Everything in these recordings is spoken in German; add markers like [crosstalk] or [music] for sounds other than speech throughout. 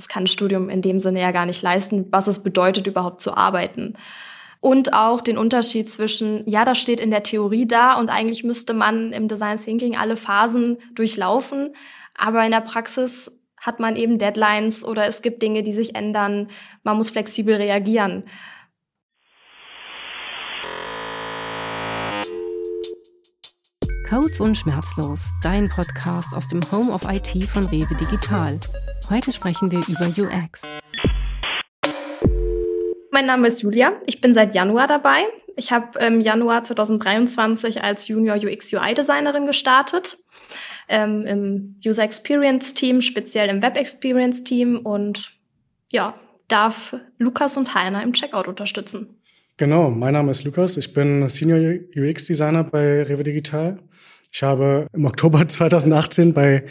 Das kann ein Studium in dem Sinne ja gar nicht leisten, was es bedeutet, überhaupt zu arbeiten. Und auch den Unterschied zwischen, ja, das steht in der Theorie da und eigentlich müsste man im Design Thinking alle Phasen durchlaufen, aber in der Praxis hat man eben Deadlines oder es gibt Dinge, die sich ändern. Man muss flexibel reagieren. Codes und Schmerzlos, dein Podcast aus dem Home of IT von Rewe Digital. Heute sprechen wir über UX. Mein Name ist Julia. Ich bin seit Januar dabei. Ich habe im Januar 2023 als Junior UX UI Designerin gestartet ähm, im User Experience Team, speziell im Web Experience Team und ja, darf Lukas und Heiner im Checkout unterstützen. Genau, mein Name ist Lukas. Ich bin Senior UX Designer bei Rewe Digital. Ich habe im Oktober [laughs] 2018 bei,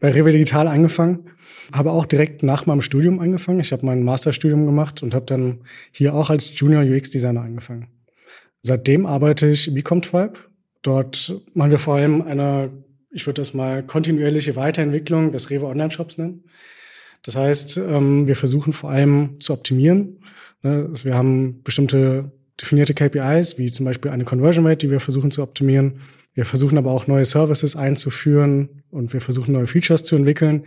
bei Rewe Digital angefangen, habe auch direkt nach meinem Studium angefangen. Ich habe mein Masterstudium gemacht und habe dann hier auch als Junior UX Designer angefangen. Seitdem arbeite ich wie Comtribe. Dort machen wir vor allem eine ich würde das mal kontinuierliche Weiterentwicklung des Rewe Online-Shops nennen. Das heißt, ähm, wir versuchen vor allem zu optimieren. Ne, also wir haben bestimmte definierte KPIs, wie zum Beispiel eine Conversion Rate, die wir versuchen zu optimieren. Wir versuchen aber auch neue Services einzuführen und wir versuchen neue Features zu entwickeln.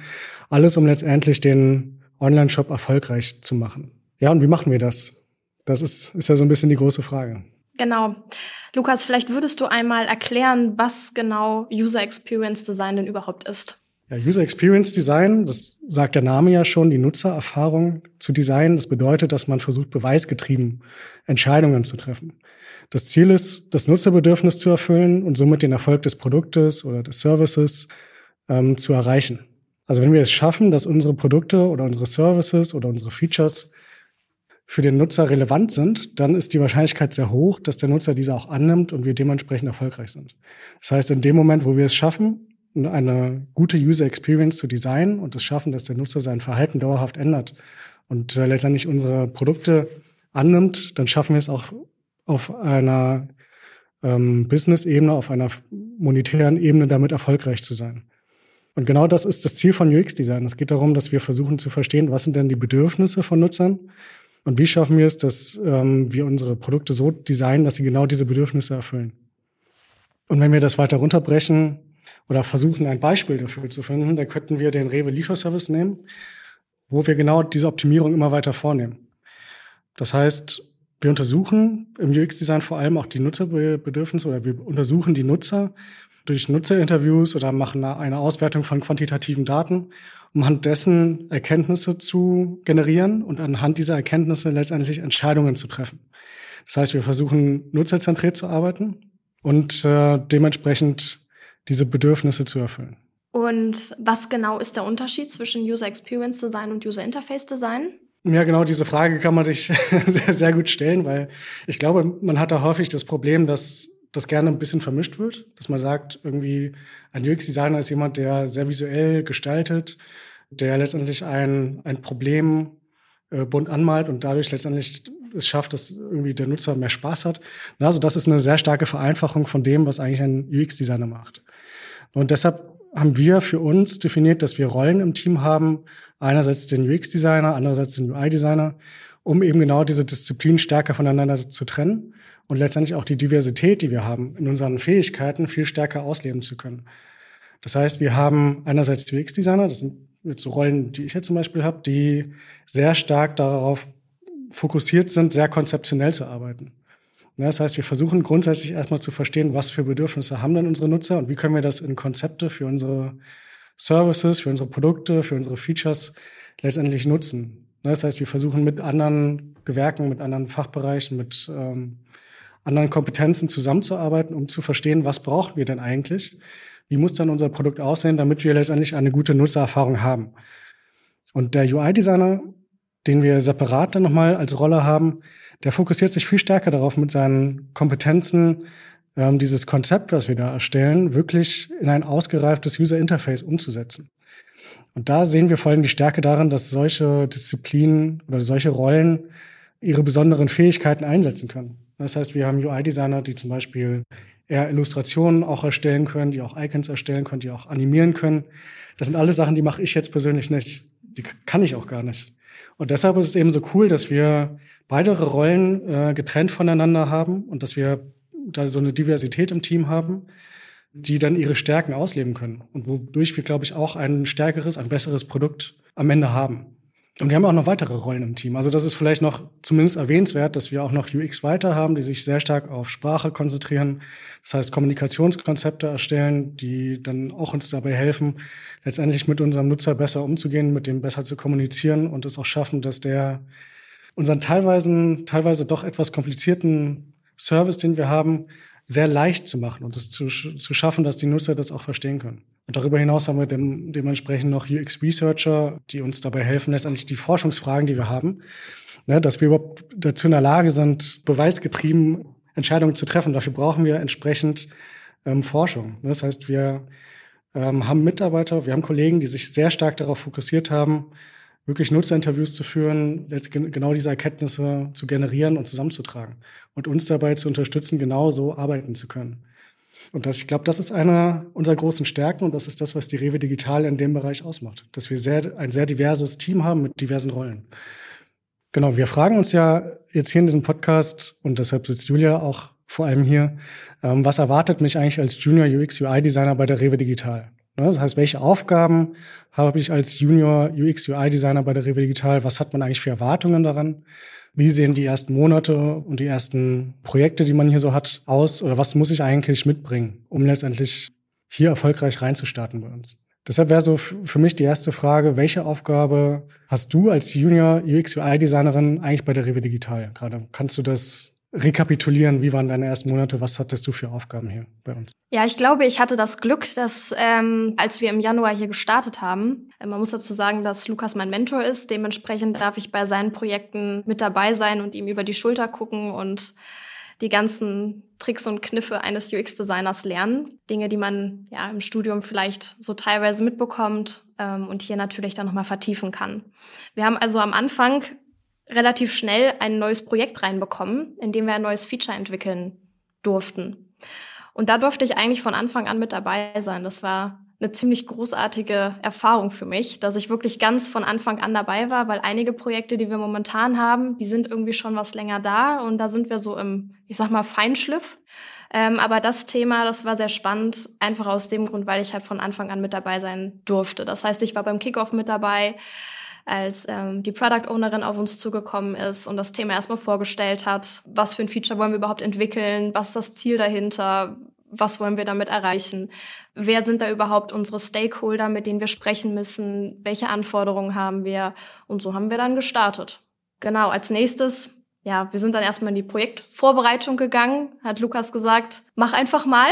Alles, um letztendlich den Online-Shop erfolgreich zu machen. Ja, und wie machen wir das? Das ist, ist ja so ein bisschen die große Frage. Genau. Lukas, vielleicht würdest du einmal erklären, was genau User Experience Design denn überhaupt ist. Ja, User Experience Design, das sagt der Name ja schon, die Nutzererfahrung zu designen. Das bedeutet, dass man versucht, beweisgetrieben Entscheidungen zu treffen. Das Ziel ist, das Nutzerbedürfnis zu erfüllen und somit den Erfolg des Produktes oder des Services ähm, zu erreichen. Also wenn wir es schaffen, dass unsere Produkte oder unsere Services oder unsere Features für den Nutzer relevant sind, dann ist die Wahrscheinlichkeit sehr hoch, dass der Nutzer diese auch annimmt und wir dementsprechend erfolgreich sind. Das heißt, in dem Moment, wo wir es schaffen, eine gute User Experience zu designen und es schaffen, dass der Nutzer sein Verhalten dauerhaft ändert und äh, letztendlich unsere Produkte annimmt, dann schaffen wir es auch auf einer ähm, Business-Ebene, auf einer monetären Ebene damit erfolgreich zu sein. Und genau das ist das Ziel von UX-Design. Es geht darum, dass wir versuchen zu verstehen, was sind denn die Bedürfnisse von Nutzern und wie schaffen wir es, dass ähm, wir unsere Produkte so designen, dass sie genau diese Bedürfnisse erfüllen? Und wenn wir das weiter runterbrechen oder versuchen, ein Beispiel dafür zu finden, dann könnten wir den Rewe Lieferservice nehmen, wo wir genau diese Optimierung immer weiter vornehmen. Das heißt, wir untersuchen im UX-Design vor allem auch die Nutzerbedürfnisse oder wir untersuchen die Nutzer durch Nutzerinterviews oder machen eine Auswertung von quantitativen Daten, um anhand dessen Erkenntnisse zu generieren und anhand dieser Erkenntnisse letztendlich Entscheidungen zu treffen. Das heißt, wir versuchen nutzerzentriert zu arbeiten und äh, dementsprechend diese Bedürfnisse zu erfüllen. Und was genau ist der Unterschied zwischen User Experience Design und User Interface Design? Ja, genau diese Frage kann man sich [laughs] sehr, sehr gut stellen, weil ich glaube, man hat da häufig das Problem, dass das gerne ein bisschen vermischt wird, dass man sagt, irgendwie ein UX-Designer ist jemand, der sehr visuell gestaltet, der letztendlich ein, ein Problem äh, bunt anmalt und dadurch letztendlich es schafft, dass irgendwie der Nutzer mehr Spaß hat. Also das ist eine sehr starke Vereinfachung von dem, was eigentlich ein UX-Designer macht. Und deshalb haben wir für uns definiert, dass wir Rollen im Team haben. Einerseits den UX-Designer, andererseits den UI-Designer, um eben genau diese Disziplinen stärker voneinander zu trennen und letztendlich auch die Diversität, die wir haben, in unseren Fähigkeiten viel stärker ausleben zu können. Das heißt, wir haben einerseits UX-Designer, das sind jetzt so Rollen, die ich jetzt zum Beispiel habe, die sehr stark darauf fokussiert sind, sehr konzeptionell zu arbeiten. Das heißt, wir versuchen grundsätzlich erstmal zu verstehen, was für Bedürfnisse haben denn unsere Nutzer und wie können wir das in Konzepte für unsere Services, für unsere Produkte, für unsere Features letztendlich nutzen. Das heißt, wir versuchen mit anderen Gewerken, mit anderen Fachbereichen, mit ähm, anderen Kompetenzen zusammenzuarbeiten, um zu verstehen, was brauchen wir denn eigentlich? Wie muss dann unser Produkt aussehen, damit wir letztendlich eine gute Nutzererfahrung haben? Und der UI-Designer, den wir separat dann nochmal als Rolle haben, der fokussiert sich viel stärker darauf, mit seinen Kompetenzen ähm, dieses Konzept, was wir da erstellen, wirklich in ein ausgereiftes User Interface umzusetzen. Und da sehen wir vor allem die Stärke darin, dass solche Disziplinen oder solche Rollen ihre besonderen Fähigkeiten einsetzen können. Das heißt, wir haben UI-Designer, die zum Beispiel eher Illustrationen auch erstellen können, die auch Icons erstellen können, die auch animieren können. Das sind alles Sachen, die mache ich jetzt persönlich nicht. Die kann ich auch gar nicht. Und deshalb ist es eben so cool, dass wir beide Rollen äh, getrennt voneinander haben und dass wir da so eine Diversität im Team haben, die dann ihre Stärken ausleben können und wodurch wir, glaube ich, auch ein stärkeres, ein besseres Produkt am Ende haben. Und wir haben auch noch weitere Rollen im Team. Also das ist vielleicht noch zumindest erwähnenswert, dass wir auch noch UX weiter haben, die sich sehr stark auf Sprache konzentrieren. Das heißt, Kommunikationskonzepte erstellen, die dann auch uns dabei helfen, letztendlich mit unserem Nutzer besser umzugehen, mit dem besser zu kommunizieren und es auch schaffen, dass der unseren teilweise, teilweise doch etwas komplizierten Service, den wir haben, sehr leicht zu machen und es zu, zu schaffen, dass die Nutzer das auch verstehen können. Darüber hinaus haben wir dem, dementsprechend noch UX-Researcher, die uns dabei helfen, letztendlich die Forschungsfragen, die wir haben, ne, dass wir überhaupt dazu in der Lage sind, beweisgetrieben Entscheidungen zu treffen. Dafür brauchen wir entsprechend ähm, Forschung. Das heißt, wir ähm, haben Mitarbeiter, wir haben Kollegen, die sich sehr stark darauf fokussiert haben, wirklich Nutzerinterviews zu führen, genau diese Erkenntnisse zu generieren und zusammenzutragen und uns dabei zu unterstützen, genau so arbeiten zu können. Und das, ich glaube, das ist einer unserer großen Stärken und das ist das, was die Rewe Digital in dem Bereich ausmacht. Dass wir sehr, ein sehr diverses Team haben mit diversen Rollen. Genau, wir fragen uns ja jetzt hier in diesem Podcast und deshalb sitzt Julia auch vor allem hier, ähm, was erwartet mich eigentlich als Junior UX UI Designer bei der Rewe Digital? Ne, das heißt, welche Aufgaben habe ich als Junior UX UI Designer bei der Rewe Digital? Was hat man eigentlich für Erwartungen daran? Wie sehen die ersten Monate und die ersten Projekte, die man hier so hat, aus? Oder was muss ich eigentlich mitbringen, um letztendlich hier erfolgreich reinzustarten bei uns? Deshalb wäre so für mich die erste Frage, welche Aufgabe hast du als Junior UX UI Designerin eigentlich bei der Rewe Digital gerade? Kannst du das rekapitulieren, wie waren deine ersten Monate? Was hattest du für Aufgaben hier bei uns? Ja, ich glaube, ich hatte das Glück, dass ähm, als wir im Januar hier gestartet haben, äh, man muss dazu sagen, dass Lukas mein Mentor ist. Dementsprechend darf ich bei seinen Projekten mit dabei sein und ihm über die Schulter gucken und die ganzen Tricks und Kniffe eines UX-Designers lernen. Dinge, die man ja im Studium vielleicht so teilweise mitbekommt ähm, und hier natürlich dann nochmal vertiefen kann. Wir haben also am Anfang relativ schnell ein neues Projekt reinbekommen, in dem wir ein neues Feature entwickeln durften. Und da durfte ich eigentlich von Anfang an mit dabei sein. Das war eine ziemlich großartige Erfahrung für mich, dass ich wirklich ganz von Anfang an dabei war, weil einige Projekte, die wir momentan haben, die sind irgendwie schon was länger da und da sind wir so im, ich sag mal, Feinschliff. Ähm, aber das Thema, das war sehr spannend, einfach aus dem Grund, weil ich halt von Anfang an mit dabei sein durfte. Das heißt, ich war beim Kickoff mit dabei, als ähm, die Product Ownerin auf uns zugekommen ist und das Thema erstmal vorgestellt hat. Was für ein Feature wollen wir überhaupt entwickeln? Was ist das Ziel dahinter? Was wollen wir damit erreichen? Wer sind da überhaupt unsere Stakeholder, mit denen wir sprechen müssen? Welche Anforderungen haben wir? Und so haben wir dann gestartet. Genau, als nächstes ja, wir sind dann erstmal in die Projektvorbereitung gegangen, hat Lukas gesagt, mach einfach mal.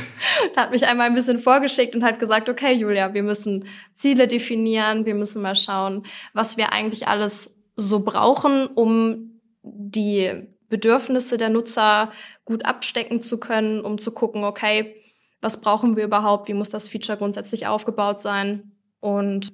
[laughs] hat mich einmal ein bisschen vorgeschickt und hat gesagt, okay, Julia, wir müssen Ziele definieren, wir müssen mal schauen, was wir eigentlich alles so brauchen, um die Bedürfnisse der Nutzer gut abstecken zu können, um zu gucken, okay, was brauchen wir überhaupt, wie muss das Feature grundsätzlich aufgebaut sein und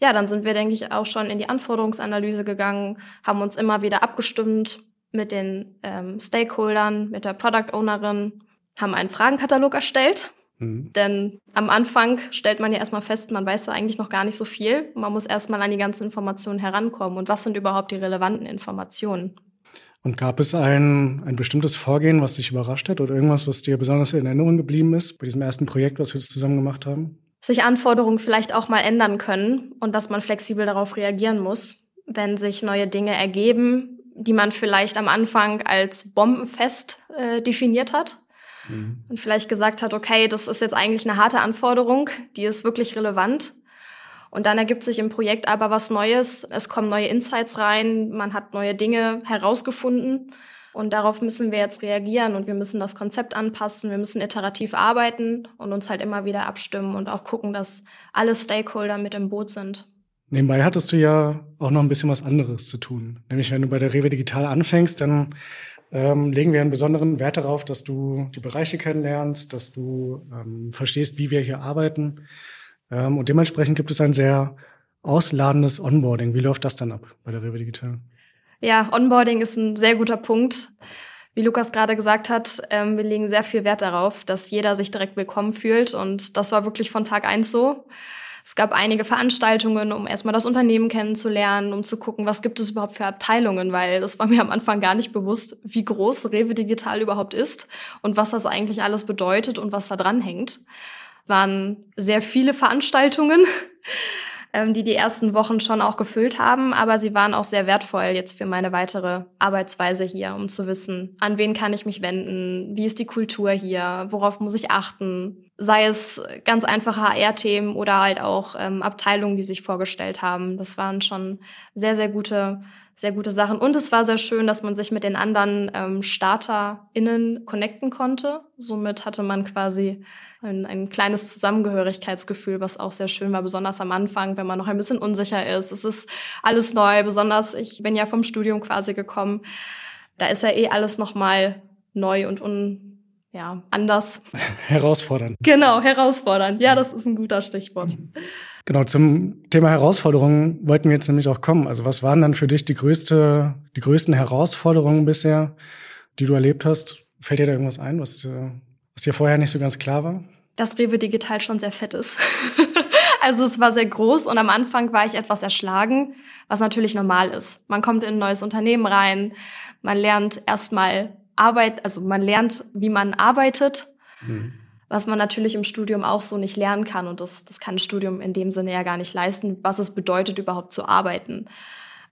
ja, dann sind wir, denke ich, auch schon in die Anforderungsanalyse gegangen, haben uns immer wieder abgestimmt mit den ähm, Stakeholdern, mit der Product Ownerin, haben einen Fragenkatalog erstellt. Mhm. Denn am Anfang stellt man ja erstmal fest, man weiß da eigentlich noch gar nicht so viel. Man muss erstmal an die ganzen Informationen herankommen. Und was sind überhaupt die relevanten Informationen? Und gab es ein, ein bestimmtes Vorgehen, was dich überrascht hat oder irgendwas, was dir besonders in Erinnerung geblieben ist bei diesem ersten Projekt, was wir jetzt zusammen gemacht haben? Sich Anforderungen vielleicht auch mal ändern können und dass man flexibel darauf reagieren muss, wenn sich neue Dinge ergeben, die man vielleicht am Anfang als bombenfest äh, definiert hat mhm. und vielleicht gesagt hat, okay, das ist jetzt eigentlich eine harte Anforderung, die ist wirklich relevant. Und dann ergibt sich im Projekt aber was Neues, es kommen neue Insights rein, man hat neue Dinge herausgefunden und darauf müssen wir jetzt reagieren und wir müssen das Konzept anpassen, wir müssen iterativ arbeiten und uns halt immer wieder abstimmen und auch gucken, dass alle Stakeholder mit im Boot sind. Nebenbei hattest du ja auch noch ein bisschen was anderes zu tun. Nämlich wenn du bei der Rewe Digital anfängst, dann ähm, legen wir einen besonderen Wert darauf, dass du die Bereiche kennenlernst, dass du ähm, verstehst, wie wir hier arbeiten. Ähm, und dementsprechend gibt es ein sehr ausladendes Onboarding. Wie läuft das dann ab bei der Rewe Digital? Ja, Onboarding ist ein sehr guter Punkt. Wie Lukas gerade gesagt hat, ähm, wir legen sehr viel Wert darauf, dass jeder sich direkt willkommen fühlt. Und das war wirklich von Tag eins so. Es gab einige Veranstaltungen, um erstmal das Unternehmen kennenzulernen, um zu gucken, was gibt es überhaupt für Abteilungen, weil das war mir am Anfang gar nicht bewusst, wie groß Rewe Digital überhaupt ist und was das eigentlich alles bedeutet und was da dran hängt. Waren sehr viele Veranstaltungen ähm, die die ersten Wochen schon auch gefüllt haben, aber sie waren auch sehr wertvoll jetzt für meine weitere Arbeitsweise hier, um zu wissen, an wen kann ich mich wenden, wie ist die Kultur hier, worauf muss ich achten, sei es ganz einfache HR-Themen oder halt auch ähm, Abteilungen, die sich vorgestellt haben. Das waren schon sehr, sehr gute sehr gute Sachen. Und es war sehr schön, dass man sich mit den anderen ähm, StarterInnen connecten konnte. Somit hatte man quasi ein, ein kleines Zusammengehörigkeitsgefühl, was auch sehr schön war, besonders am Anfang, wenn man noch ein bisschen unsicher ist. Es ist alles neu, besonders ich bin ja vom Studium quasi gekommen. Da ist ja eh alles nochmal neu und un, ja, anders. [laughs] Herausfordernd. Genau, herausfordernd. Ja, das ist ein guter Stichwort. Mhm. [laughs] Genau, zum Thema Herausforderungen wollten wir jetzt nämlich auch kommen. Also was waren dann für dich die größte, die größten Herausforderungen bisher, die du erlebt hast? Fällt dir da irgendwas ein, was, äh, was dir vorher nicht so ganz klar war? Dass Rewe Digital schon sehr fett ist. [laughs] also es war sehr groß und am Anfang war ich etwas erschlagen, was natürlich normal ist. Man kommt in ein neues Unternehmen rein, man lernt erstmal Arbeit, also man lernt, wie man arbeitet. Mhm was man natürlich im Studium auch so nicht lernen kann. Und das, das kann ein Studium in dem Sinne ja gar nicht leisten, was es bedeutet, überhaupt zu arbeiten.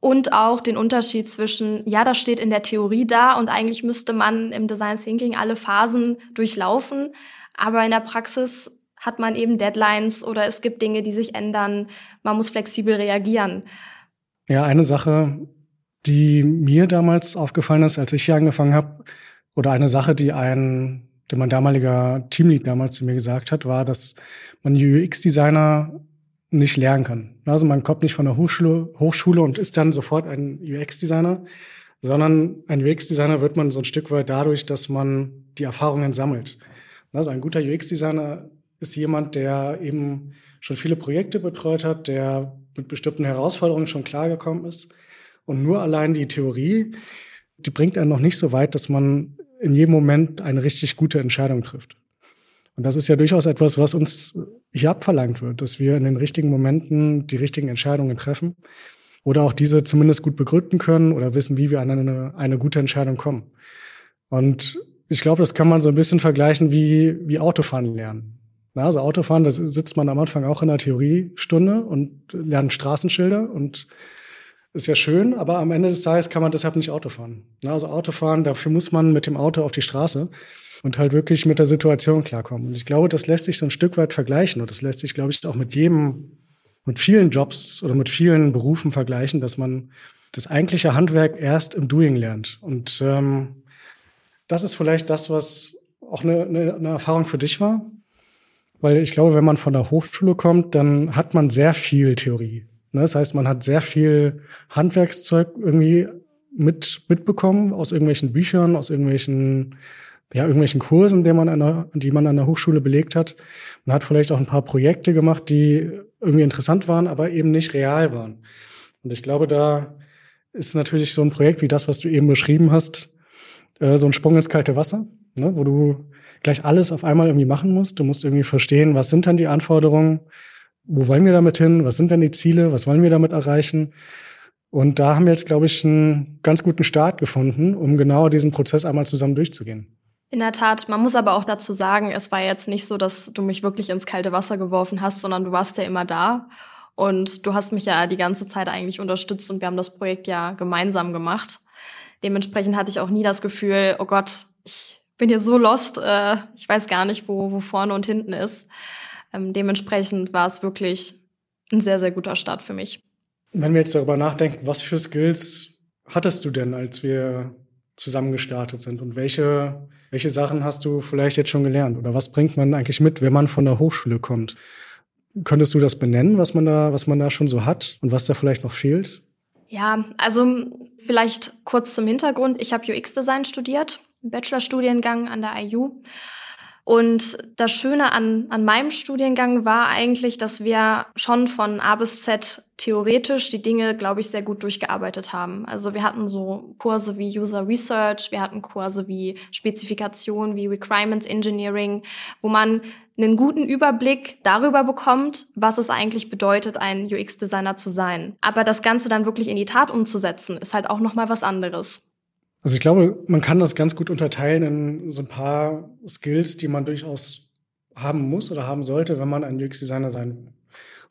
Und auch den Unterschied zwischen, ja, das steht in der Theorie da und eigentlich müsste man im Design Thinking alle Phasen durchlaufen. Aber in der Praxis hat man eben Deadlines oder es gibt Dinge, die sich ändern. Man muss flexibel reagieren. Ja, eine Sache, die mir damals aufgefallen ist, als ich hier angefangen habe, oder eine Sache, die ein der mein damaliger Teamlead damals zu mir gesagt hat, war, dass man UX-Designer nicht lernen kann. Also man kommt nicht von der Hochschule, Hochschule und ist dann sofort ein UX-Designer, sondern ein UX-Designer wird man so ein Stück weit dadurch, dass man die Erfahrungen sammelt. Also ein guter UX-Designer ist jemand, der eben schon viele Projekte betreut hat, der mit bestimmten Herausforderungen schon klargekommen ist. Und nur allein die Theorie, die bringt einen noch nicht so weit, dass man in jedem Moment eine richtig gute Entscheidung trifft. Und das ist ja durchaus etwas, was uns hier abverlangt wird, dass wir in den richtigen Momenten die richtigen Entscheidungen treffen oder auch diese zumindest gut begründen können oder wissen, wie wir an eine, eine gute Entscheidung kommen. Und ich glaube, das kann man so ein bisschen vergleichen wie, wie Autofahren lernen. Also Autofahren, da sitzt man am Anfang auch in der Theoriestunde und lernt Straßenschilder und ist ja schön, aber am Ende des Tages kann man deshalb nicht Auto fahren. Also Autofahren, dafür muss man mit dem Auto auf die Straße und halt wirklich mit der Situation klarkommen. Und ich glaube, das lässt sich so ein Stück weit vergleichen und das lässt sich, glaube ich, auch mit jedem, mit vielen Jobs oder mit vielen Berufen vergleichen, dass man das eigentliche Handwerk erst im Doing lernt. Und ähm, das ist vielleicht das, was auch eine, eine, eine Erfahrung für dich war. Weil ich glaube, wenn man von der Hochschule kommt, dann hat man sehr viel Theorie. Ne, das heißt, man hat sehr viel Handwerkszeug irgendwie mit, mitbekommen aus irgendwelchen Büchern, aus irgendwelchen, ja, irgendwelchen Kursen, die man, an der, die man an der Hochschule belegt hat. Man hat vielleicht auch ein paar Projekte gemacht, die irgendwie interessant waren, aber eben nicht real waren. Und ich glaube, da ist natürlich so ein Projekt wie das, was du eben beschrieben hast, äh, so ein Sprung ins kalte Wasser, ne, wo du gleich alles auf einmal irgendwie machen musst. Du musst irgendwie verstehen, was sind dann die Anforderungen, wo wollen wir damit hin? Was sind denn die Ziele? Was wollen wir damit erreichen? Und da haben wir jetzt, glaube ich, einen ganz guten Start gefunden, um genau diesen Prozess einmal zusammen durchzugehen. In der Tat, man muss aber auch dazu sagen, es war jetzt nicht so, dass du mich wirklich ins kalte Wasser geworfen hast, sondern du warst ja immer da. Und du hast mich ja die ganze Zeit eigentlich unterstützt und wir haben das Projekt ja gemeinsam gemacht. Dementsprechend hatte ich auch nie das Gefühl, oh Gott, ich bin hier so lost, äh, ich weiß gar nicht, wo, wo vorne und hinten ist. Ähm, dementsprechend war es wirklich ein sehr, sehr guter Start für mich. Wenn wir jetzt darüber nachdenken, was für Skills hattest du denn, als wir zusammen gestartet sind und welche, welche Sachen hast du vielleicht jetzt schon gelernt oder was bringt man eigentlich mit, wenn man von der Hochschule kommt? Könntest du das benennen, was man da, was man da schon so hat und was da vielleicht noch fehlt? Ja, also vielleicht kurz zum Hintergrund. Ich habe UX-Design studiert, Bachelorstudiengang an der IU und das Schöne an, an meinem Studiengang war eigentlich, dass wir schon von A bis Z theoretisch die Dinge, glaube ich, sehr gut durchgearbeitet haben. Also wir hatten so Kurse wie User Research, wir hatten Kurse wie Spezifikation, wie Requirements Engineering, wo man einen guten Überblick darüber bekommt, was es eigentlich bedeutet, ein UX-Designer zu sein. Aber das Ganze dann wirklich in die Tat umzusetzen, ist halt auch noch mal was anderes. Also ich glaube, man kann das ganz gut unterteilen in so ein paar Skills, die man durchaus haben muss oder haben sollte, wenn man ein UX-Designer sein will.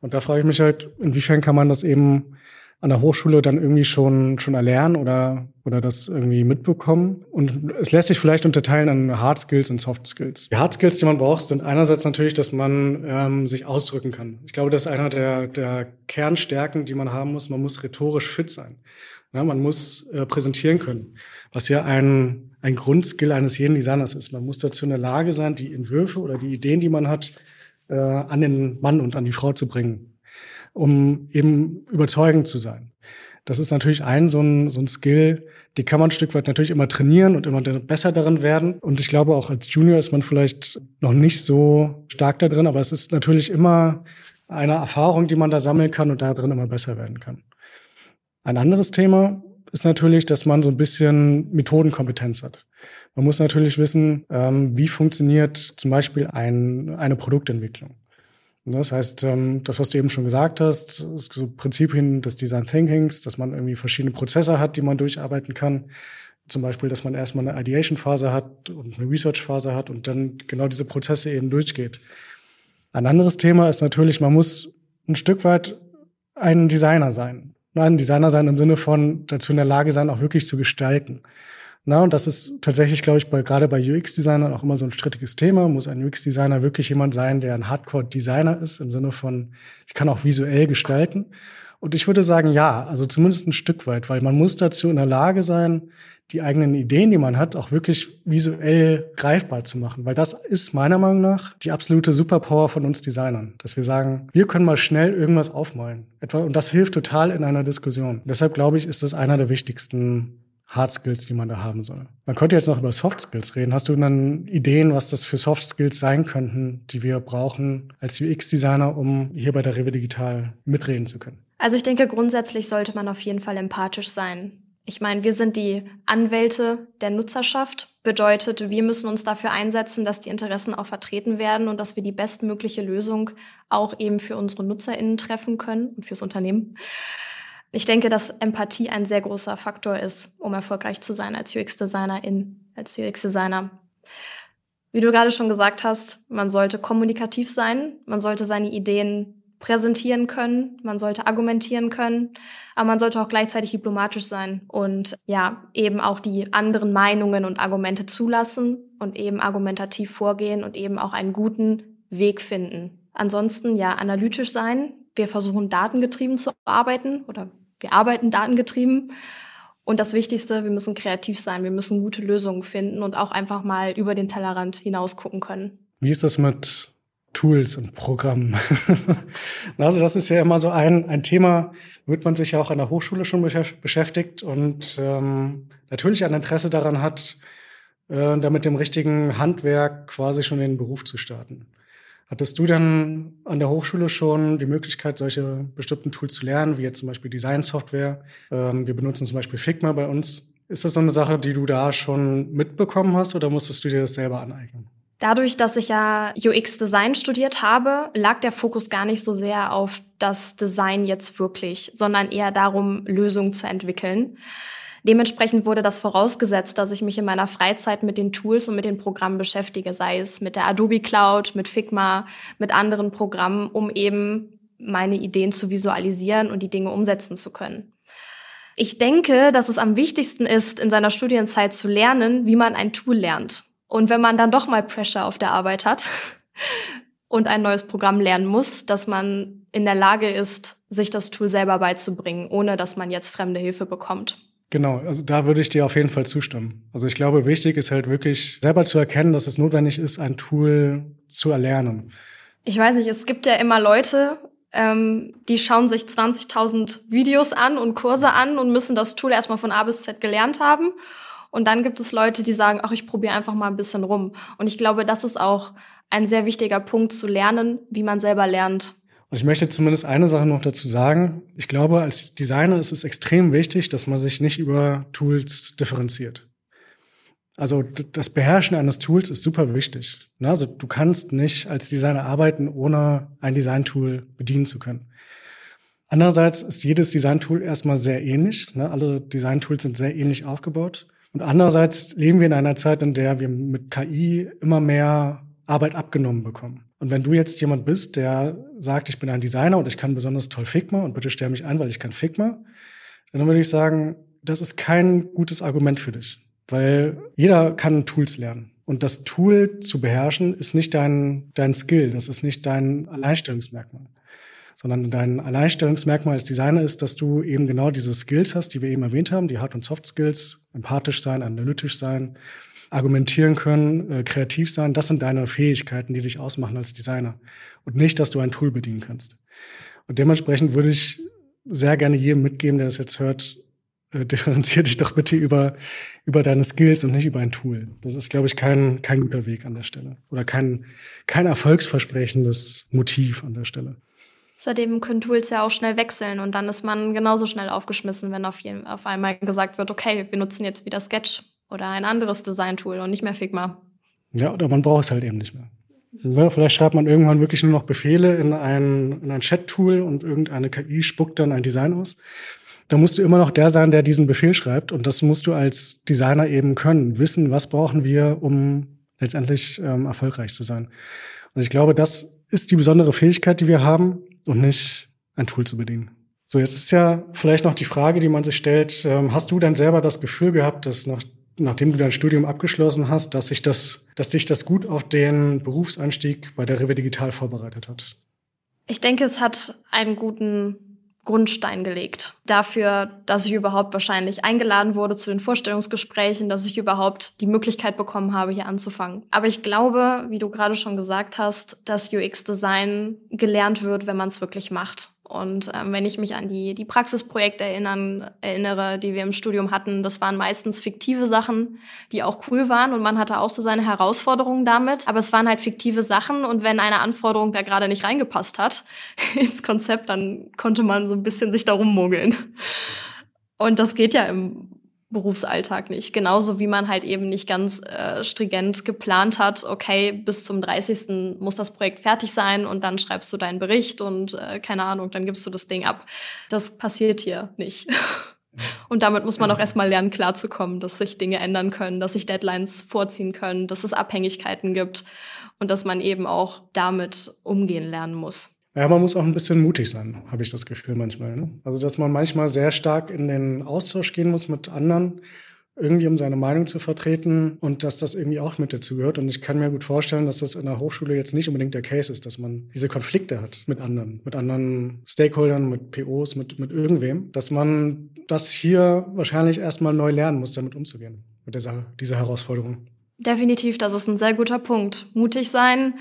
Und da frage ich mich halt, inwiefern kann man das eben an der Hochschule dann irgendwie schon, schon erlernen oder, oder das irgendwie mitbekommen. Und es lässt sich vielleicht unterteilen an Hard Skills und Soft Skills. Die Hard Skills, die man braucht, sind einerseits natürlich, dass man ähm, sich ausdrücken kann. Ich glaube, das ist einer der, der Kernstärken, die man haben muss. Man muss rhetorisch fit sein. Ja, man muss äh, präsentieren können, was ja ein, ein Grundskill eines jeden Designers ist. Man muss dazu in der Lage sein, die Entwürfe oder die Ideen, die man hat, äh, an den Mann und an die Frau zu bringen um eben überzeugend zu sein. Das ist natürlich ein so ein, so ein Skill, die kann man ein Stück weit natürlich immer trainieren und immer besser darin werden. Und ich glaube, auch als Junior ist man vielleicht noch nicht so stark da drin, aber es ist natürlich immer eine Erfahrung, die man da sammeln kann und da drin immer besser werden kann. Ein anderes Thema ist natürlich, dass man so ein bisschen Methodenkompetenz hat. Man muss natürlich wissen, ähm, wie funktioniert zum Beispiel ein, eine Produktentwicklung. Das heißt, ähm, das, was du eben schon gesagt hast, ist so Prinzipien des Design Thinkings, dass man irgendwie verschiedene Prozesse hat, die man durcharbeiten kann. Zum Beispiel, dass man erstmal eine Ideation-Phase hat und eine Research-Phase hat und dann genau diese Prozesse eben durchgeht. Ein anderes Thema ist natürlich, man muss ein Stück weit ein Designer sein. Ein Designer sein im Sinne von dazu in der Lage sein, auch wirklich zu gestalten. Na, und das ist tatsächlich, glaube ich, bei, gerade bei UX-Designern auch immer so ein strittiges Thema. Muss ein UX-Designer wirklich jemand sein, der ein Hardcore-Designer ist, im Sinne von, ich kann auch visuell gestalten. Und ich würde sagen, ja, also zumindest ein Stück weit, weil man muss dazu in der Lage sein, die eigenen Ideen, die man hat, auch wirklich visuell greifbar zu machen. Weil das ist meiner Meinung nach die absolute Superpower von uns Designern. Dass wir sagen, wir können mal schnell irgendwas aufmalen. Etwa, und das hilft total in einer Diskussion. Deshalb glaube ich, ist das einer der wichtigsten Hard Skills, die man da haben soll. Man könnte jetzt noch über Soft Skills reden. Hast du dann Ideen, was das für Soft Skills sein könnten, die wir brauchen als UX-Designer, um hier bei der Rewe Digital mitreden zu können? Also ich denke, grundsätzlich sollte man auf jeden Fall empathisch sein. Ich meine, wir sind die Anwälte der Nutzerschaft. Bedeutet, wir müssen uns dafür einsetzen, dass die Interessen auch vertreten werden und dass wir die bestmögliche Lösung auch eben für unsere NutzerInnen treffen können und fürs Unternehmen. Ich denke, dass Empathie ein sehr großer Faktor ist, um erfolgreich zu sein als UX-Designerin, als UX-Designer. Wie du gerade schon gesagt hast, man sollte kommunikativ sein, man sollte seine Ideen präsentieren können, man sollte argumentieren können, aber man sollte auch gleichzeitig diplomatisch sein und ja, eben auch die anderen Meinungen und Argumente zulassen und eben argumentativ vorgehen und eben auch einen guten Weg finden. Ansonsten ja, analytisch sein. Wir versuchen datengetrieben zu arbeiten oder wir arbeiten datengetrieben. Und das Wichtigste, wir müssen kreativ sein, wir müssen gute Lösungen finden und auch einfach mal über den Tellerrand hinaus gucken können. Wie ist das mit Tools und Programmen? [laughs] also das ist ja immer so ein, ein Thema, wird man sich ja auch an der Hochschule schon beschäftigt und ähm, natürlich ein Interesse daran hat, äh, da mit dem richtigen Handwerk quasi schon den Beruf zu starten. Hattest du dann an der Hochschule schon die Möglichkeit, solche bestimmten Tools zu lernen, wie jetzt zum Beispiel Design-Software? Ähm, wir benutzen zum Beispiel Figma bei uns. Ist das so eine Sache, die du da schon mitbekommen hast oder musstest du dir das selber aneignen? Dadurch, dass ich ja UX-Design studiert habe, lag der Fokus gar nicht so sehr auf das Design jetzt wirklich, sondern eher darum, Lösungen zu entwickeln. Dementsprechend wurde das vorausgesetzt, dass ich mich in meiner Freizeit mit den Tools und mit den Programmen beschäftige, sei es mit der Adobe Cloud, mit Figma, mit anderen Programmen, um eben meine Ideen zu visualisieren und die Dinge umsetzen zu können. Ich denke, dass es am wichtigsten ist, in seiner Studienzeit zu lernen, wie man ein Tool lernt. Und wenn man dann doch mal Pressure auf der Arbeit hat und ein neues Programm lernen muss, dass man in der Lage ist, sich das Tool selber beizubringen, ohne dass man jetzt fremde Hilfe bekommt. Genau, also da würde ich dir auf jeden Fall zustimmen. Also ich glaube, wichtig ist halt wirklich selber zu erkennen, dass es notwendig ist, ein Tool zu erlernen. Ich weiß nicht, es gibt ja immer Leute, ähm, die schauen sich 20.000 Videos an und Kurse an und müssen das Tool erstmal von A bis Z gelernt haben. Und dann gibt es Leute, die sagen, ach, ich probiere einfach mal ein bisschen rum. Und ich glaube, das ist auch ein sehr wichtiger Punkt zu lernen, wie man selber lernt. Und ich möchte zumindest eine Sache noch dazu sagen. Ich glaube, als Designer ist es extrem wichtig, dass man sich nicht über Tools differenziert. Also das Beherrschen eines Tools ist super wichtig. Ne? Also du kannst nicht als Designer arbeiten, ohne ein Design-Tool bedienen zu können. Andererseits ist jedes Design-Tool erstmal sehr ähnlich. Ne? Alle Design-Tools sind sehr ähnlich aufgebaut. Und andererseits leben wir in einer Zeit, in der wir mit KI immer mehr Arbeit abgenommen bekommen. Und wenn du jetzt jemand bist, der sagt, ich bin ein Designer und ich kann besonders toll Figma und bitte stell mich ein, weil ich kann Figma, dann würde ich sagen, das ist kein gutes Argument für dich. Weil jeder kann Tools lernen. Und das Tool zu beherrschen ist nicht dein, dein Skill, das ist nicht dein Alleinstellungsmerkmal. Sondern dein Alleinstellungsmerkmal als Designer ist, dass du eben genau diese Skills hast, die wir eben erwähnt haben, die Hard- und Soft-Skills, empathisch sein, analytisch sein, argumentieren können, äh, kreativ sein. Das sind deine Fähigkeiten, die dich ausmachen als Designer. Und nicht, dass du ein Tool bedienen kannst. Und dementsprechend würde ich sehr gerne jedem mitgeben, der das jetzt hört, äh, [laughs] differenzier dich doch bitte über, über deine Skills und nicht über ein Tool. Das ist, glaube ich, kein, kein guter Weg an der Stelle. Oder kein, kein erfolgsversprechendes Motiv an der Stelle. Außerdem können Tools ja auch schnell wechseln und dann ist man genauso schnell aufgeschmissen, wenn auf, jeden, auf einmal gesagt wird, okay, wir nutzen jetzt wieder Sketch oder ein anderes Design-Tool und nicht mehr Figma. Ja, oder man braucht es halt eben nicht mehr. Ja, vielleicht schreibt man irgendwann wirklich nur noch Befehle in ein, in ein Chat-Tool und irgendeine KI spuckt dann ein Design aus da musst du immer noch der sein, der diesen Befehl schreibt. Und das musst du als Designer eben können. Wissen, was brauchen wir, um letztendlich ähm, erfolgreich zu sein. Und ich glaube, das ist die besondere Fähigkeit, die wir haben und nicht ein Tool zu bedienen. So, jetzt ist ja vielleicht noch die Frage, die man sich stellt, ähm, hast du denn selber das Gefühl gehabt, dass nach, nachdem du dein Studium abgeschlossen hast, dass sich das, dass dich das gut auf den Berufseinstieg bei der Rewe Digital vorbereitet hat? Ich denke, es hat einen guten Grundstein gelegt. Dafür, dass ich überhaupt wahrscheinlich eingeladen wurde zu den Vorstellungsgesprächen, dass ich überhaupt die Möglichkeit bekommen habe, hier anzufangen. Aber ich glaube, wie du gerade schon gesagt hast, dass UX-Design gelernt wird, wenn man es wirklich macht. Und ähm, wenn ich mich an die, die Praxisprojekte erinnern, erinnere, die wir im Studium hatten, das waren meistens fiktive Sachen, die auch cool waren und man hatte auch so seine Herausforderungen damit. Aber es waren halt fiktive Sachen und wenn eine Anforderung da gerade nicht reingepasst hat [laughs] ins Konzept, dann konnte man so ein bisschen sich darum mogeln. Und das geht ja im Berufsalltag nicht. Genauso wie man halt eben nicht ganz äh, stringent geplant hat, okay, bis zum 30. muss das Projekt fertig sein und dann schreibst du deinen Bericht und äh, keine Ahnung, dann gibst du das Ding ab. Das passiert hier nicht. [laughs] Und damit muss man auch erstmal lernen, klarzukommen, dass sich Dinge ändern können, dass sich Deadlines vorziehen können, dass es Abhängigkeiten gibt und dass man eben auch damit umgehen lernen muss. Ja, man muss auch ein bisschen mutig sein, habe ich das Gefühl manchmal. Ne? Also, dass man manchmal sehr stark in den Austausch gehen muss mit anderen, irgendwie um seine Meinung zu vertreten und dass das irgendwie auch mit dazu gehört. Und ich kann mir gut vorstellen, dass das in der Hochschule jetzt nicht unbedingt der Case ist, dass man diese Konflikte hat mit anderen, mit anderen Stakeholdern, mit POs, mit, mit irgendwem, dass man das hier wahrscheinlich erstmal neu lernen muss, damit umzugehen, mit dieser, dieser Herausforderung. Definitiv, das ist ein sehr guter Punkt. Mutig sein,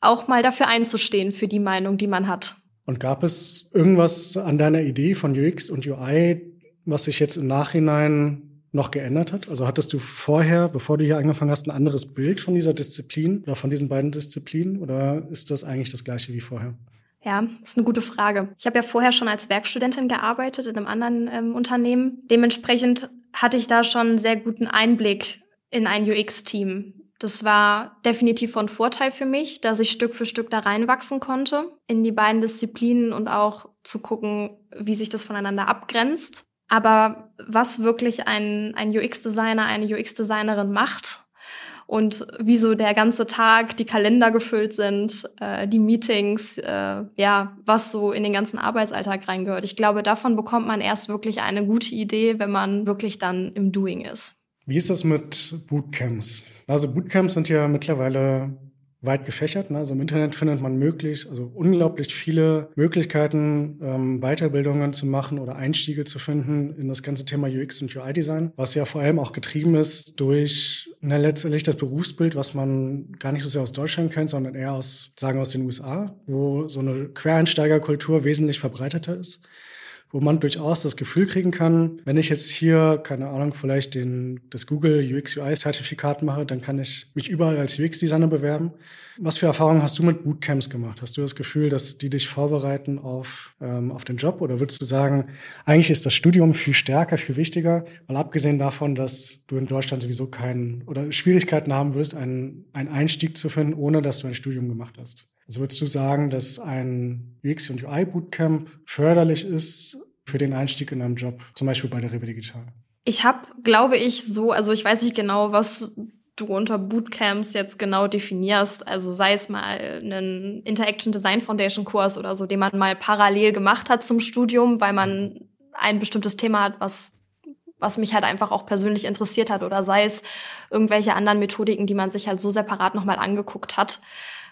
auch mal dafür einzustehen, für die Meinung, die man hat. Und gab es irgendwas an deiner Idee von UX und UI, was sich jetzt im Nachhinein noch geändert hat? Also hattest du vorher, bevor du hier angefangen hast, ein anderes Bild von dieser Disziplin oder von diesen beiden Disziplinen? Oder ist das eigentlich das gleiche wie vorher? Ja, das ist eine gute Frage. Ich habe ja vorher schon als Werkstudentin gearbeitet in einem anderen ähm, Unternehmen. Dementsprechend hatte ich da schon einen sehr guten Einblick in ein UX-Team. Das war definitiv von Vorteil für mich, dass ich Stück für Stück da reinwachsen konnte in die beiden Disziplinen und auch zu gucken, wie sich das voneinander abgrenzt. Aber was wirklich ein, ein UX-Designer, eine UX-Designerin macht und wieso der ganze Tag die Kalender gefüllt sind, äh, die Meetings, äh, ja, was so in den ganzen Arbeitsalltag reingehört. Ich glaube, davon bekommt man erst wirklich eine gute Idee, wenn man wirklich dann im Doing ist. Wie ist das mit Bootcamps? Also Bootcamps sind ja mittlerweile weit gefächert. Ne? Also im Internet findet man möglichst, also unglaublich viele Möglichkeiten, ähm, Weiterbildungen zu machen oder Einstiege zu finden in das ganze Thema UX und UI-Design, was ja vor allem auch getrieben ist durch ne, letztendlich das Berufsbild, was man gar nicht so sehr aus Deutschland kennt, sondern eher aus, sagen aus den USA, wo so eine Quereinsteigerkultur wesentlich verbreiteter ist. Wo man durchaus das Gefühl kriegen kann, wenn ich jetzt hier, keine Ahnung, vielleicht den, das Google UX-UI-Zertifikat mache, dann kann ich mich überall als UX-Designer bewerben. Was für Erfahrungen hast du mit Bootcamps gemacht? Hast du das Gefühl, dass die dich vorbereiten auf, ähm, auf den Job? Oder würdest du sagen, eigentlich ist das Studium viel stärker, viel wichtiger? Weil abgesehen davon, dass du in Deutschland sowieso keinen oder Schwierigkeiten haben wirst, einen, einen Einstieg zu finden, ohne dass du ein Studium gemacht hast. Also würdest du sagen, dass ein UX und UI Bootcamp förderlich ist für den Einstieg in einen Job, zum Beispiel bei der Rewe Digital? Ich habe, glaube ich, so, also ich weiß nicht genau, was du unter Bootcamps jetzt genau definierst. Also sei es mal einen Interaction Design Foundation Kurs oder so, den man mal parallel gemacht hat zum Studium, weil man ein bestimmtes Thema hat, was was mich halt einfach auch persönlich interessiert hat oder sei es irgendwelche anderen Methodiken, die man sich halt so separat nochmal angeguckt hat.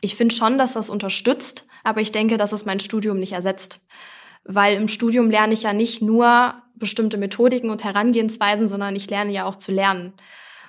Ich finde schon, dass das unterstützt, aber ich denke, dass es mein Studium nicht ersetzt. Weil im Studium lerne ich ja nicht nur bestimmte Methodiken und Herangehensweisen, sondern ich lerne ja auch zu lernen.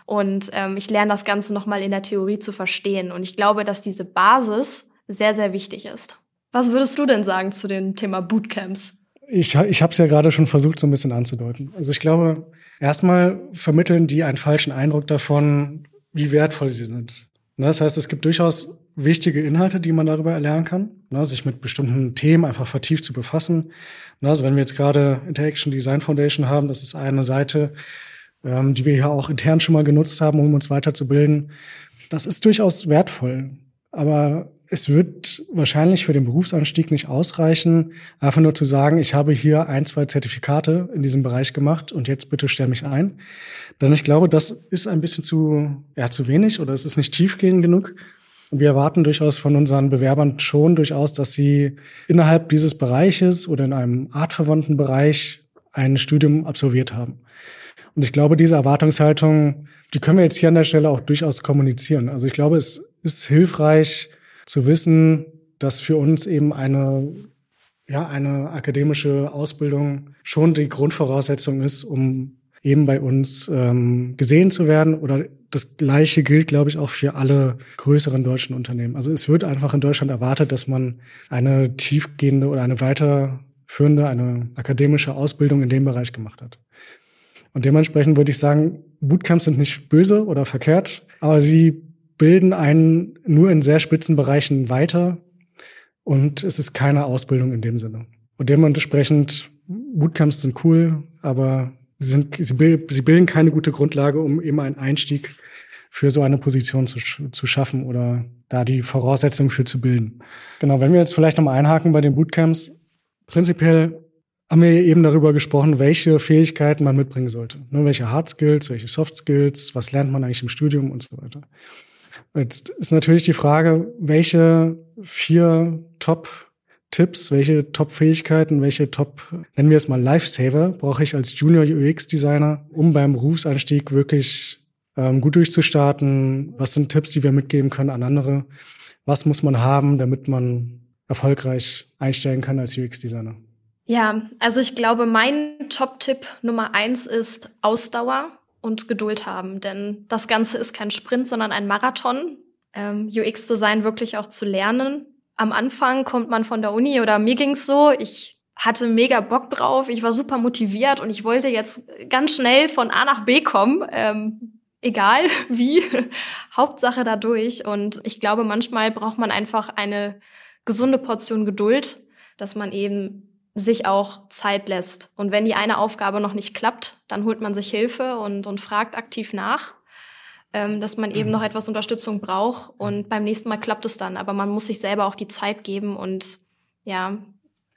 Und ähm, ich lerne das Ganze nochmal in der Theorie zu verstehen. Und ich glaube, dass diese Basis sehr, sehr wichtig ist. Was würdest du denn sagen zu dem Thema Bootcamps? Ich, ich habe es ja gerade schon versucht, so ein bisschen anzudeuten. Also ich glaube, erstmal vermitteln die einen falschen Eindruck davon, wie wertvoll sie sind. Das heißt, es gibt durchaus wichtige Inhalte, die man darüber erlernen kann, ne, sich mit bestimmten Themen einfach vertieft zu befassen. Ne, also wenn wir jetzt gerade Interaction Design Foundation haben, das ist eine Seite, ähm, die wir ja auch intern schon mal genutzt haben, um uns weiterzubilden. Das ist durchaus wertvoll. Aber es wird wahrscheinlich für den Berufsanstieg nicht ausreichen, einfach nur zu sagen, ich habe hier ein, zwei Zertifikate in diesem Bereich gemacht und jetzt bitte stell mich ein. Denn ich glaube, das ist ein bisschen zu, ja, zu wenig oder es ist nicht tiefgehend genug. Und wir erwarten durchaus von unseren Bewerbern schon durchaus, dass sie innerhalb dieses Bereiches oder in einem artverwandten Bereich ein Studium absolviert haben. Und ich glaube, diese Erwartungshaltung, die können wir jetzt hier an der Stelle auch durchaus kommunizieren. Also ich glaube, es ist hilfreich zu wissen, dass für uns eben eine, ja, eine akademische Ausbildung schon die Grundvoraussetzung ist, um eben bei uns ähm, gesehen zu werden oder das Gleiche gilt, glaube ich, auch für alle größeren deutschen Unternehmen. Also es wird einfach in Deutschland erwartet, dass man eine tiefgehende oder eine weiterführende, eine akademische Ausbildung in dem Bereich gemacht hat. Und dementsprechend würde ich sagen, Bootcamps sind nicht böse oder verkehrt, aber sie bilden einen nur in sehr spitzen Bereichen weiter und es ist keine Ausbildung in dem Sinne. Und dementsprechend, Bootcamps sind cool, aber sie, sind, sie, bilden keine gute Grundlage, um eben einen Einstieg für so eine Position zu, zu schaffen oder da die Voraussetzungen für zu bilden. Genau, wenn wir jetzt vielleicht nochmal einhaken bei den Bootcamps, prinzipiell haben wir eben darüber gesprochen, welche Fähigkeiten man mitbringen sollte. Ne, welche Hard Skills, welche Soft Skills, was lernt man eigentlich im Studium und so weiter. Jetzt ist natürlich die Frage, welche vier Top Tipps, welche Top-Fähigkeiten, welche Top, nennen wir es mal Lifesaver, brauche ich als Junior UX-Designer, um beim Berufseinstieg wirklich ähm, gut durchzustarten? Was sind Tipps, die wir mitgeben können an andere? Was muss man haben, damit man erfolgreich einsteigen kann als UX-Designer? Ja, also ich glaube, mein Top-Tipp Nummer eins ist Ausdauer und Geduld haben, denn das Ganze ist kein Sprint, sondern ein Marathon. Ähm, UX-Design wirklich auch zu lernen am Anfang kommt man von der Uni oder mir ging's so, ich hatte mega Bock drauf, ich war super motiviert und ich wollte jetzt ganz schnell von A nach B kommen. Ähm, egal [laughs] wie, [laughs] Hauptsache dadurch. Und ich glaube, manchmal braucht man einfach eine gesunde Portion Geduld, dass man eben sich auch Zeit lässt. Und wenn die eine Aufgabe noch nicht klappt, dann holt man sich Hilfe und, und fragt aktiv nach ähm, dass man eben noch mhm. etwas Unterstützung braucht und beim nächsten Mal klappt es dann. Aber man muss sich selber auch die Zeit geben und ja,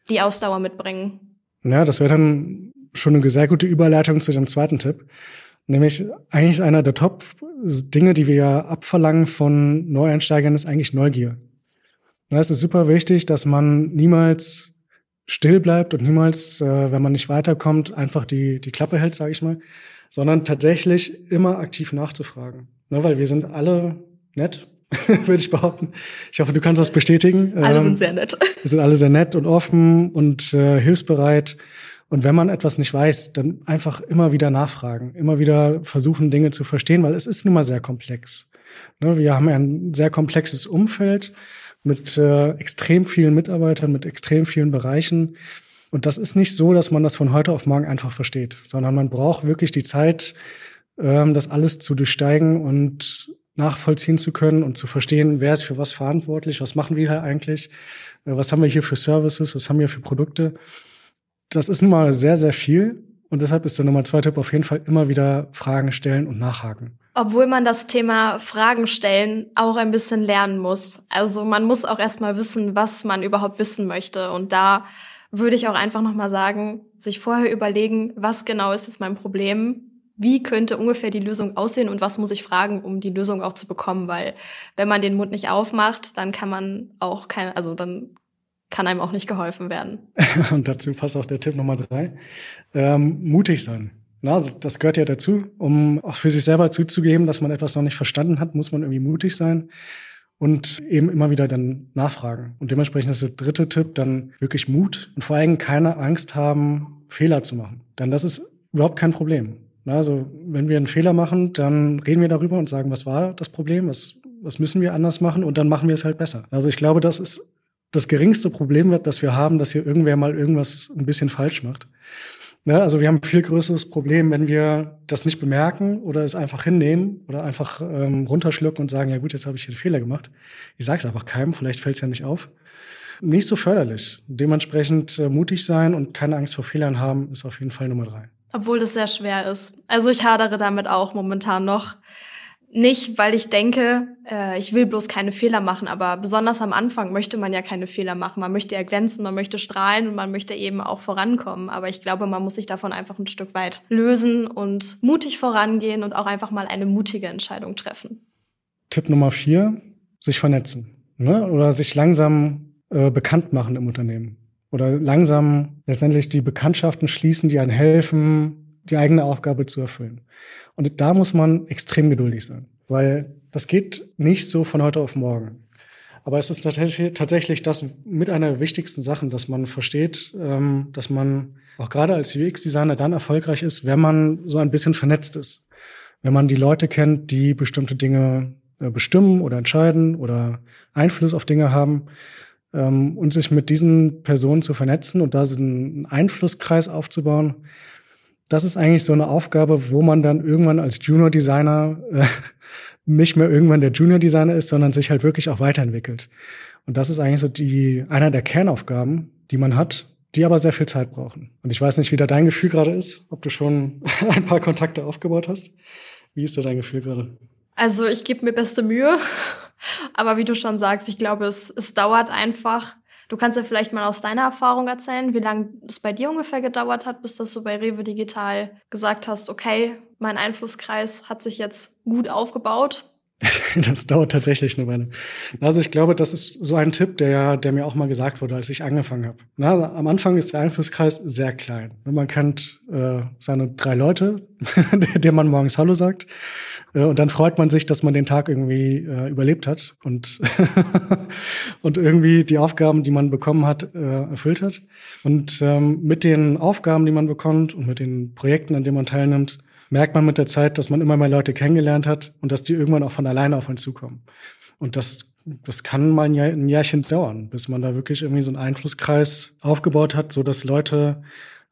die Ausdauer mitbringen. Ja, das wäre dann schon eine sehr gute Überleitung zu dem zweiten Tipp. Nämlich eigentlich einer der Top-Dinge, die wir ja abverlangen von Neueinsteigern, ist eigentlich Neugier. Es ist super wichtig, dass man niemals still bleibt und niemals, äh, wenn man nicht weiterkommt, einfach die, die Klappe hält, sage ich mal, sondern tatsächlich immer aktiv nachzufragen. Ne, weil wir sind alle nett, [laughs] würde ich behaupten. Ich hoffe, du kannst das bestätigen. Alle ähm, sind sehr nett. Wir sind alle sehr nett und offen und äh, hilfsbereit. Und wenn man etwas nicht weiß, dann einfach immer wieder nachfragen, immer wieder versuchen, Dinge zu verstehen, weil es ist nun mal sehr komplex. Ne, wir haben ein sehr komplexes Umfeld mit äh, extrem vielen Mitarbeitern, mit extrem vielen Bereichen. Und das ist nicht so, dass man das von heute auf morgen einfach versteht, sondern man braucht wirklich die Zeit, ähm, das alles zu durchsteigen und nachvollziehen zu können und zu verstehen, wer ist für was verantwortlich, was machen wir hier eigentlich, äh, was haben wir hier für Services, was haben wir für Produkte. Das ist nun mal sehr, sehr viel. Und deshalb ist der Nummer zwei Tipp auf jeden Fall immer wieder Fragen stellen und nachhaken. Obwohl man das Thema Fragen stellen auch ein bisschen lernen muss. Also man muss auch erstmal wissen, was man überhaupt wissen möchte. Und da würde ich auch einfach nochmal sagen, sich vorher überlegen, was genau ist jetzt mein Problem? Wie könnte ungefähr die Lösung aussehen und was muss ich fragen, um die Lösung auch zu bekommen? Weil wenn man den Mund nicht aufmacht, dann kann man auch keine, also dann kann einem auch nicht geholfen werden. [laughs] Und dazu passt auch der Tipp Nummer drei. Ähm, mutig sein. Na, also das gehört ja dazu. Um auch für sich selber zuzugeben, dass man etwas noch nicht verstanden hat, muss man irgendwie mutig sein und eben immer wieder dann nachfragen. Und dementsprechend ist der dritte Tipp dann wirklich Mut und vor allem keine Angst haben, Fehler zu machen. Denn das ist überhaupt kein Problem. Also wenn wir einen Fehler machen, dann reden wir darüber und sagen, was war das Problem, was, was müssen wir anders machen und dann machen wir es halt besser. Also ich glaube, das ist das geringste Problem dass wir haben, dass hier irgendwer mal irgendwas ein bisschen falsch macht. Ja, also wir haben ein viel größeres Problem, wenn wir das nicht bemerken oder es einfach hinnehmen oder einfach ähm, runterschlucken und sagen, ja gut, jetzt habe ich hier einen Fehler gemacht. Ich sage es einfach keinem, vielleicht fällt es ja nicht auf. Nicht so förderlich. Dementsprechend äh, mutig sein und keine Angst vor Fehlern haben, ist auf jeden Fall Nummer drei. Obwohl das sehr schwer ist. Also ich hadere damit auch momentan noch. Nicht, weil ich denke, äh, ich will bloß keine Fehler machen, aber besonders am Anfang möchte man ja keine Fehler machen. Man möchte ja glänzen, man möchte strahlen und man möchte eben auch vorankommen. Aber ich glaube, man muss sich davon einfach ein Stück weit lösen und mutig vorangehen und auch einfach mal eine mutige Entscheidung treffen. Tipp Nummer vier, sich vernetzen. Ne? Oder sich langsam äh, bekannt machen im Unternehmen. Oder langsam letztendlich die Bekanntschaften schließen, die einen helfen, die eigene Aufgabe zu erfüllen. Und da muss man extrem geduldig sein, weil das geht nicht so von heute auf morgen. Aber es ist tatsächlich, tatsächlich das mit einer der wichtigsten Sachen, dass man versteht, ähm, dass man auch gerade als UX-Designer dann erfolgreich ist, wenn man so ein bisschen vernetzt ist. Wenn man die Leute kennt, die bestimmte Dinge äh, bestimmen oder entscheiden oder Einfluss auf Dinge haben ähm, und sich mit diesen Personen zu vernetzen und da einen Einflusskreis aufzubauen, das ist eigentlich so eine Aufgabe, wo man dann irgendwann als Junior Designer äh, [laughs] nicht mehr irgendwann der Junior Designer ist, sondern sich halt wirklich auch weiterentwickelt. Und das ist eigentlich so die, einer der Kernaufgaben, die man hat, die aber sehr viel Zeit brauchen. Und ich weiß nicht, wie da dein Gefühl gerade ist, ob du schon [laughs] ein paar Kontakte aufgebaut hast. Wie ist da dein Gefühl gerade? Also ich gebe mir beste Mühe, [laughs] aber wie du schon sagst, ich glaube, es, es dauert einfach Du kannst ja vielleicht mal aus deiner Erfahrung erzählen, wie lange es bei dir ungefähr gedauert hat, bis dass du bei Rewe Digital gesagt hast, okay, mein Einflusskreis hat sich jetzt gut aufgebaut. [laughs] Das dauert tatsächlich eine Weile. Also ich glaube, das ist so ein Tipp, der, der mir auch mal gesagt wurde, als ich angefangen habe. Na, am Anfang ist der Einflusskreis sehr klein. Man kennt äh, seine drei Leute, [laughs] denen man morgens Hallo sagt. Äh, und dann freut man sich, dass man den Tag irgendwie äh, überlebt hat und, [laughs] und irgendwie die Aufgaben, die man bekommen hat, äh, erfüllt hat. Und ähm, mit den Aufgaben, die man bekommt und mit den Projekten, an denen man teilnimmt, merkt man mit der Zeit, dass man immer mehr Leute kennengelernt hat und dass die irgendwann auch von alleine auf einen zukommen. Und das, das kann mal ein, Jahr, ein Jahrchen dauern, bis man da wirklich irgendwie so einen Einflusskreis aufgebaut hat, so dass Leute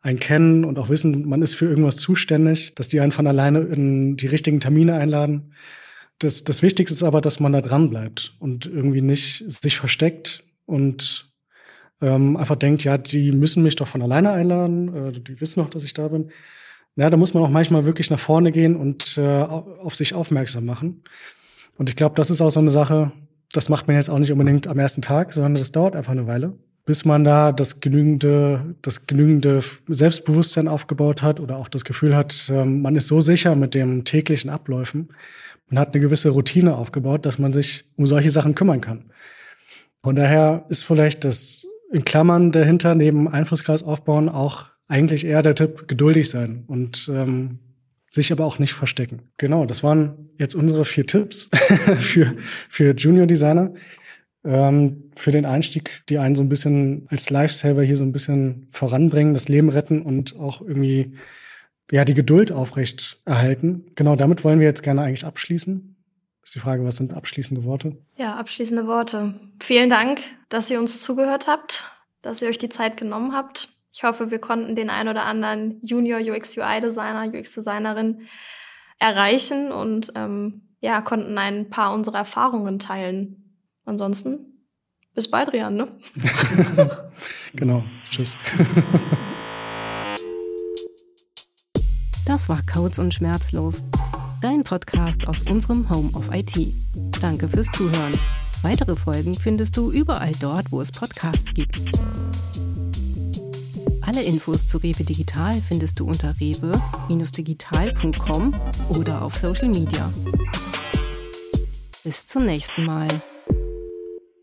einen kennen und auch wissen, man ist für irgendwas zuständig, dass die einen von alleine in die richtigen Termine einladen. Das, das Wichtigste ist aber, dass man da dran bleibt und irgendwie nicht sich versteckt und ähm, einfach denkt, ja, die müssen mich doch von alleine einladen, äh, die wissen doch, dass ich da bin. Ja, da muss man auch manchmal wirklich nach vorne gehen und äh, auf sich aufmerksam machen. Und ich glaube, das ist auch so eine Sache, das macht man jetzt auch nicht unbedingt am ersten Tag, sondern das dauert einfach eine Weile bis man da das genügende, das genügende Selbstbewusstsein aufgebaut hat oder auch das Gefühl hat, ähm, man ist so sicher mit dem täglichen Abläufen. Man hat eine gewisse Routine aufgebaut, dass man sich um solche Sachen kümmern kann. Von daher ist vielleicht das in Klammern dahinter neben Einflusskreis aufbauen auch eigentlich eher der Tipp, geduldig sein und ähm, sich aber auch nicht verstecken. Genau, das waren jetzt unsere vier Tipps [laughs] für, für Junior Designer ähm, für den Einstieg, die einen so ein bisschen als Lifesaver hier so ein bisschen voranbringen, das Leben retten und auch irgendwie ja die Geduld aufrecht erhalten. Genau, damit wollen wir jetzt gerne eigentlich abschließen. ist die Frage, was sind abschließende Worte? Ja, abschließende Worte. Vielen Dank, dass ihr uns zugehört habt, dass ihr euch die Zeit genommen habt. Ich hoffe, wir konnten den ein oder anderen Junior UX UI Designer, UX Designerin erreichen und ähm, ja, konnten ein paar unserer Erfahrungen teilen. Ansonsten bis bald, Rian, ne? [laughs] genau. Tschüss. Das war Codes und Schmerzlos, dein Podcast aus unserem Home of IT. Danke fürs Zuhören. Weitere Folgen findest du überall dort, wo es Podcasts gibt. Alle Infos zu Rewe Digital findest du unter rewe-digital.com oder auf Social Media. Bis zum nächsten Mal.